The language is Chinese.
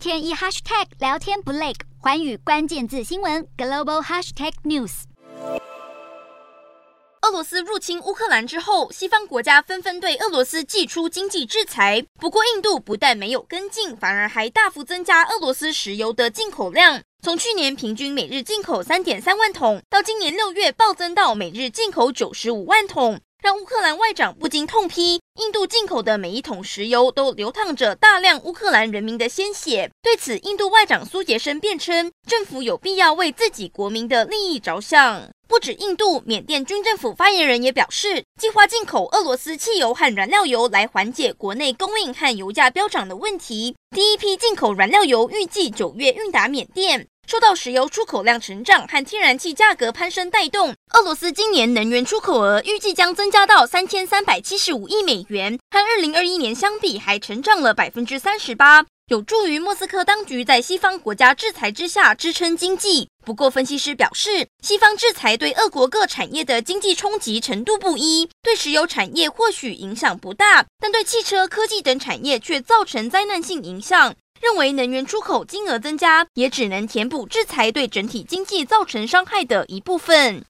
天一 hashtag 聊天不累，寰宇关键字新闻 global hashtag news。俄罗斯入侵乌克兰之后，西方国家纷纷对俄罗斯祭出经济制裁。不过，印度不但没有跟进，反而还大幅增加俄罗斯石油的进口量，从去年平均每日进口三点三万桶，到今年六月暴增到每日进口九十五万桶。让乌克兰外长不禁痛批，印度进口的每一桶石油都流淌着大量乌克兰人民的鲜血。对此，印度外长苏杰生辩称，政府有必要为自己国民的利益着想。不止印度，缅甸军政府发言人也表示，计划进口俄罗斯汽油和燃料油来缓解国内供应和油价飙涨的问题。第一批进口燃料油预计九月运达缅甸。受到石油出口量成长和天然气价格攀升带动，俄罗斯今年能源出口额预计将增加到三千三百七十五亿美元，和二零二一年相比还成长了百分之三十八，有助于莫斯科当局在西方国家制裁之下支撑经济。不过，分析师表示，西方制裁对俄国各产业的经济冲击程度不一，对石油产业或许影响不大，但对汽车、科技等产业却造成灾难性影响。认为能源出口金额增加，也只能填补制裁对整体经济造成伤害的一部分。